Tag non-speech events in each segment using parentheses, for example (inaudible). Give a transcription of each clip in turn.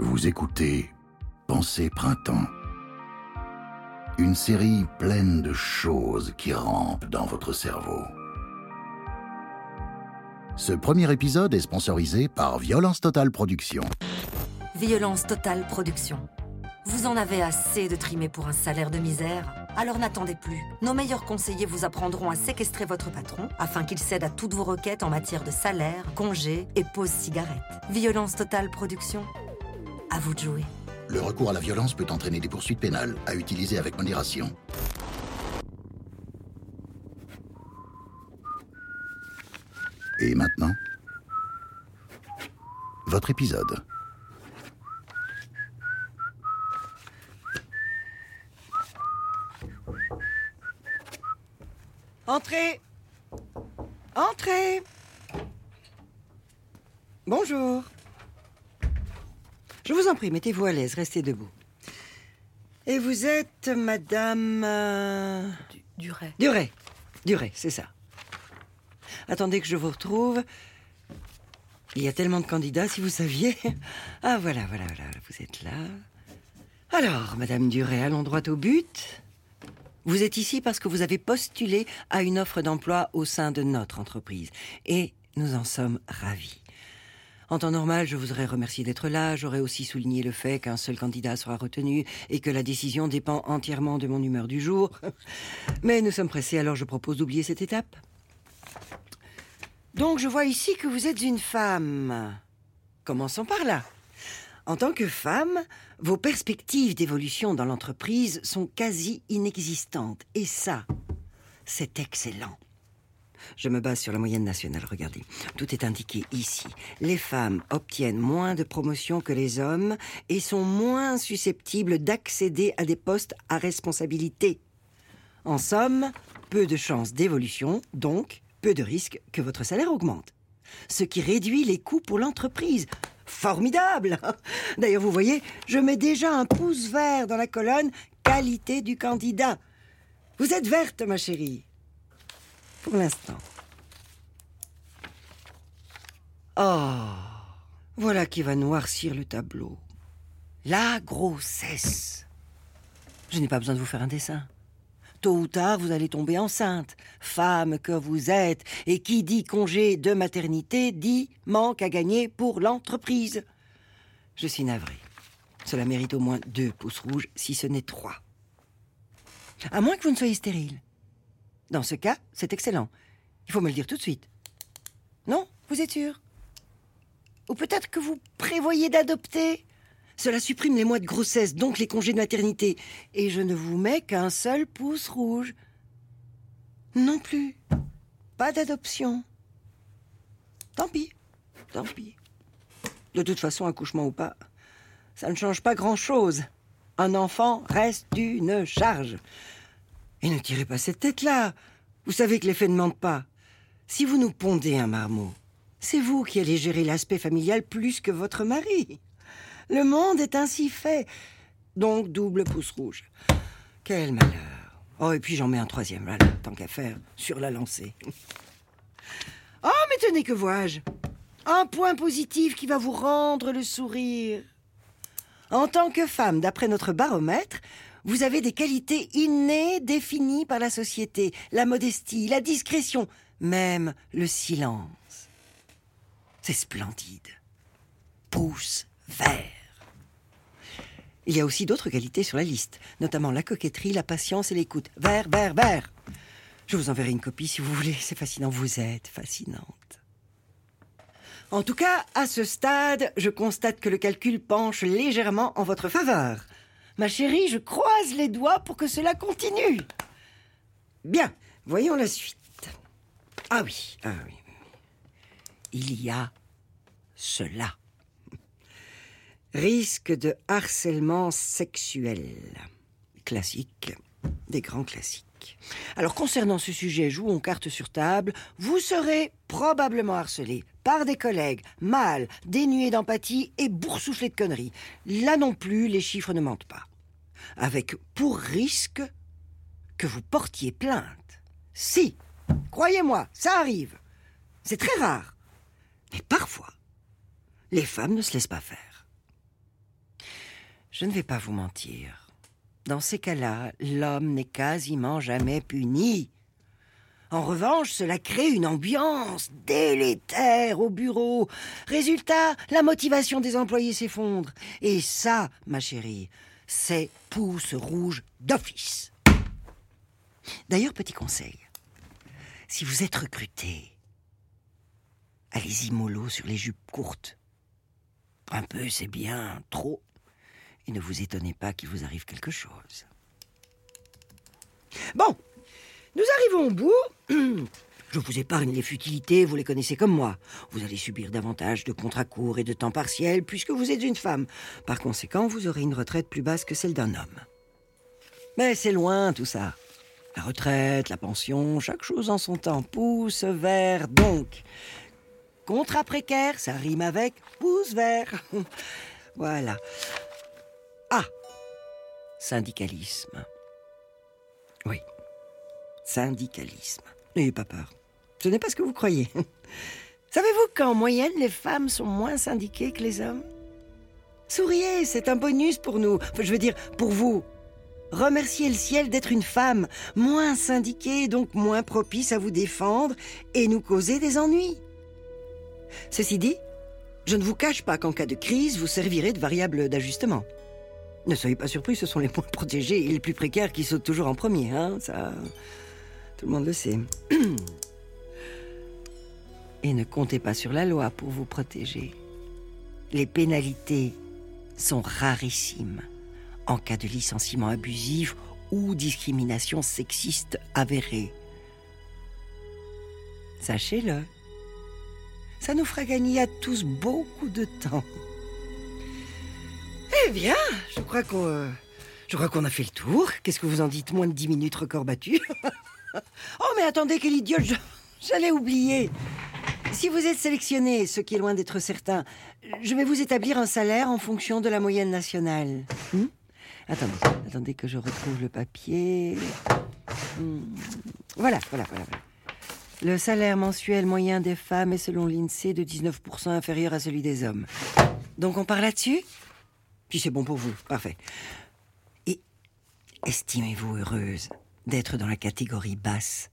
Vous écoutez Pensée Printemps. Une série pleine de choses qui rampent dans votre cerveau. Ce premier épisode est sponsorisé par Violence Total Production. Violence Totale Production. Vous en avez assez de trimer pour un salaire de misère Alors n'attendez plus. Nos meilleurs conseillers vous apprendront à séquestrer votre patron afin qu'il cède à toutes vos requêtes en matière de salaire, congé et pause cigarette. Violence Totale Production. À vous de jouer. Le recours à la violence peut entraîner des poursuites pénales, à utiliser avec modération. Et maintenant, votre épisode. Entrez Entrez Bonjour. Je vous en prie, mettez-vous à l'aise, restez debout. Et vous êtes Madame... euh, Duret. Duret. Duret, c'est ça. Attendez que je vous retrouve. Il y a tellement de candidats, si vous saviez. Ah, voilà, voilà, voilà, vous êtes là. Alors, Madame Duret, allons droit au but. Vous êtes ici parce que vous avez postulé à une offre d'emploi au sein de notre entreprise. Et nous en sommes ravis. En temps normal, je vous aurais remercié d'être là. J'aurais aussi souligné le fait qu'un seul candidat sera retenu et que la décision dépend entièrement de mon humeur du jour. (laughs) Mais nous sommes pressés, alors je propose d'oublier cette étape. Donc, je vois ici que vous êtes une femme. Commençons par là. En tant que femme, vos perspectives d'évolution dans l'entreprise sont quasi inexistantes. Et ça, c'est excellent. Je me base sur la moyenne nationale, regardez. Tout est indiqué ici. Les femmes obtiennent moins de promotions que les hommes et sont moins susceptibles d'accéder à des postes à responsabilité. En somme, peu de chances d'évolution, donc peu de risques que votre salaire augmente. Ce qui réduit les coûts pour l'entreprise. Formidable (laughs) D'ailleurs, vous voyez, je mets déjà un pouce vert dans la colonne qualité du candidat. Vous êtes verte, ma chérie. Pour l'instant. Oh, voilà qui va noircir le tableau. La grossesse. Je n'ai pas besoin de vous faire un dessin. Tôt ou tard, vous allez tomber enceinte. Femme que vous êtes. Et qui dit congé de maternité dit manque à gagner pour l'entreprise. Je suis navré. Cela mérite au moins deux pouces rouges, si ce n'est trois. À moins que vous ne soyez stérile. Dans ce cas, c'est excellent. Il faut me le dire tout de suite. Non Vous êtes sûr? Ou peut-être que vous prévoyez d'adopter? Cela supprime les mois de grossesse, donc les congés de maternité. Et je ne vous mets qu'un seul pouce rouge. Non plus. Pas d'adoption. Tant pis. Tant pis. De toute façon, accouchement ou pas, ça ne change pas grand-chose. Un enfant reste une charge. Et ne tirez pas cette tête-là. Vous savez que les faits ne mentent pas. Si vous nous pondez un marmot, c'est vous qui allez gérer l'aspect familial plus que votre mari. Le monde est ainsi fait. Donc double pouce rouge. Quel malheur. Oh, et puis j'en mets un troisième, là, tant qu'à faire, sur la lancée. (laughs) Oh, mais tenez, que vois-je? Un point positif qui va vous rendre le sourire. En tant que femme, d'après notre baromètre, vous avez des qualités innées définies par la société, la modestie, la discrétion, même le silence. C'est splendide. Pouce vert. Il y a aussi d'autres qualités sur la liste, notamment la coquetterie, la patience et l'écoute. Vert, vert, vert. Je vous enverrai une copie si vous voulez. (laughs) C'est fascinant. Vous êtes fascinante. En tout cas, à ce stade, je constate que le calcul penche légèrement en votre faveur. Ma chérie, je croise les doigts pour que cela continue. Bien, voyons la suite. Ah oui, ah oui. Il y a cela. Risque de harcèlement sexuel. Classique, des grands classiques. Alors concernant ce sujet, jouons carte sur table. Vous serez probablement harcelé par des collègues mâles, dénués d'empathie et boursouflés de conneries. Là non plus, les chiffres ne mentent pas. Avec pour risque que vous portiez plainte. Si, croyez-moi, ça arrive. C'est très rare. Mais parfois, les femmes ne se laissent pas faire. Je ne vais pas vous mentir. Dans ces cas-là, l'homme n'est quasiment jamais puni. En revanche, cela crée une ambiance délétère au bureau. Résultat, la motivation des employés s'effondre. Et ça, ma chérie, c'est pouce rouge d'office. D'ailleurs, petit conseil. Si vous êtes recruté, allez-y mollo sur les jupes courtes. Un peu, c'est bien, trop. Et ne vous étonnez pas qu'il vous arrive quelque chose. Bon, nous arrivons au bout. (clears throat) Je vous épargne les futilités, vous les connaissez comme moi. Vous allez subir davantage de contrats courts et de temps partiel puisque vous êtes une femme. Par conséquent, vous aurez une retraite plus basse que celle d'un homme. Mais c'est loin tout ça. La retraite, la pension, chaque chose en son temps. Pouce vert donc. Contrat précaire, ça rime avec pouce vert. (laughs) voilà. Ah Syndicalisme. Oui. Syndicalisme. N'ayez pas peur. Ce n'est pas ce que vous croyez. (laughs) Savez-vous qu'en moyenne, les femmes sont moins syndiquées que les hommes? Souriez, c'est un bonus pour nous. Enfin, je veux dire, pour vous. Remerciez le ciel d'être une femme, moins syndiquée, donc moins propice à vous défendre et nous causer des ennuis. Ceci dit, je ne vous cache pas qu'en cas de crise, vous servirez de variable d'ajustement. Ne soyez pas surpris, ce sont les moins protégés et les plus précaires qui sautent toujours en premier, hein, ça. Tout le monde le sait. (clears throat) Et ne comptez pas sur la loi pour vous protéger. Les pénalités sont rarissimes en cas de licenciement abusif ou discrimination sexiste avérée. Sachez-le. Ça nous fera gagner à tous beaucoup de temps. Eh bien, je crois qu'on euh, je crois a fait le tour. Qu'est-ce que vous en dites? Moins de 10 minutes record battu. (laughs) oh mais attendez, quel idiot, j'allais oublier. Si vous êtes sélectionné, ce qui est loin d'être certain, je vais vous établir un salaire en fonction de la moyenne nationale. Hmm? Attendez, attendez que je retrouve le papier. Hmm. Voilà, voilà, voilà. Le salaire mensuel moyen des femmes est selon l'INSEE de 19% inférieur à celui des hommes. Donc on part là-dessus? Puis c'est bon pour vous, parfait. Et estimez-vous heureuse d'être dans la catégorie basse?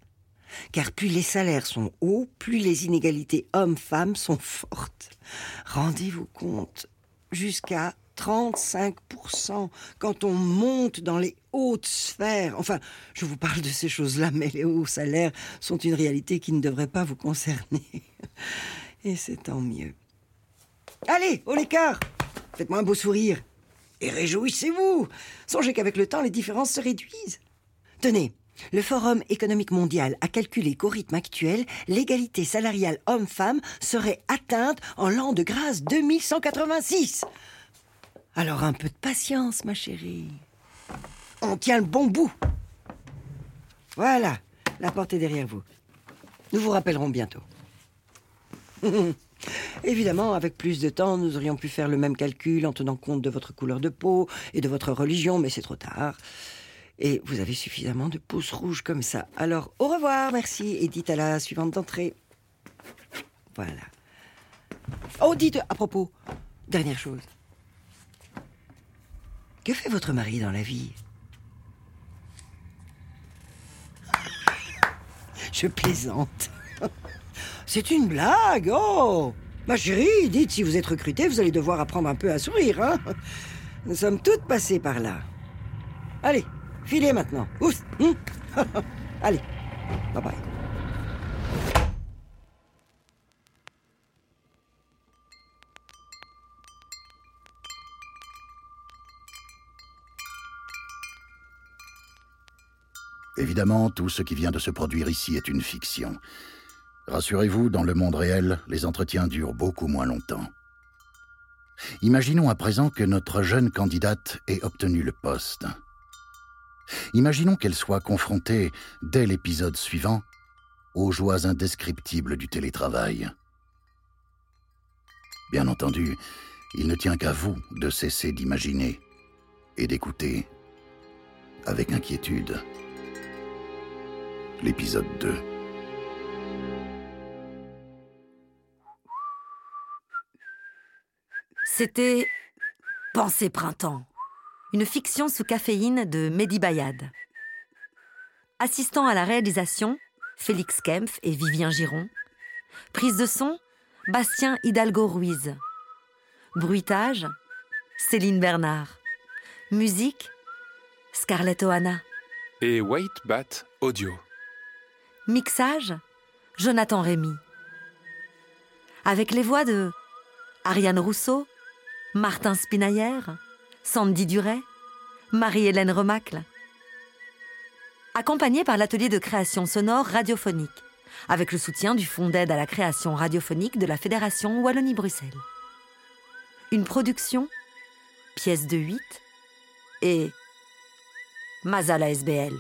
Car plus les salaires sont hauts, plus les inégalités hommes-femmes sont fortes. Rendez-vous compte, jusqu'à 35% quand on monte dans les hautes sphères. Enfin, je vous parle de ces choses-là, mais les hauts salaires sont une réalité qui ne devrait pas vous concerner. (laughs) Et c'est tant mieux. Allez, au l'écart Faites-moi un beau sourire. Et réjouissez-vous Songez qu'avec le temps, les différences se réduisent. Tenez, le Forum économique mondial a calculé qu'au rythme actuel, l'égalité salariale homme-femme serait atteinte en l'an de grâce 2186. Alors un peu de patience, ma chérie. On tient le bon bout. Voilà, la porte est derrière vous. Nous vous rappellerons bientôt. (laughs) Évidemment, avec plus de temps, nous aurions pu faire le même calcul en tenant compte de votre couleur de peau et de votre religion, mais c'est trop tard. Et vous avez suffisamment de pouces rouges comme ça. Alors, au revoir, merci, et dites à la suivante d'entrée. Voilà. Oh, dites, à propos, dernière chose. Que fait votre mari dans la vie? Je plaisante. (laughs) C'est une blague, oh Ma chérie, dites, si vous êtes recrutée, vous allez devoir apprendre un peu à sourire, hein Nous sommes toutes passées par là. Allez, filez maintenant. Ouf hum. (laughs) Allez, bye bye. Évidemment, tout ce qui vient de se produire ici est une fiction. Rassurez-vous, dans le monde réel, les entretiens durent beaucoup moins longtemps. Imaginons à présent que notre jeune candidate ait obtenu le poste. Imaginons qu'elle soit confrontée, dès l'épisode suivant, aux joies indescriptibles du télétravail. Bien entendu, il ne tient qu'à vous de cesser d'imaginer et d'écouter avec inquiétude l'épisode 2. C'était Pensée Printemps, une fiction sous caféine de Mehdi Bayad. Assistant à la réalisation, Félix Kempf et Vivien Giron. Prise de son, Bastien Hidalgo Ruiz. Bruitage, Céline Bernard. Musique, Scarlett Oana. Et White Bat Audio. Mixage, Jonathan Rémy. Avec les voix de Ariane Rousseau, Martin Spinailler, Sandy Duret, Marie-Hélène Remacle. Accompagné par l'atelier de création sonore radiophonique, avec le soutien du Fonds d'aide à la création radiophonique de la Fédération Wallonie-Bruxelles. Une production, pièce de 8 et Mazala SBL.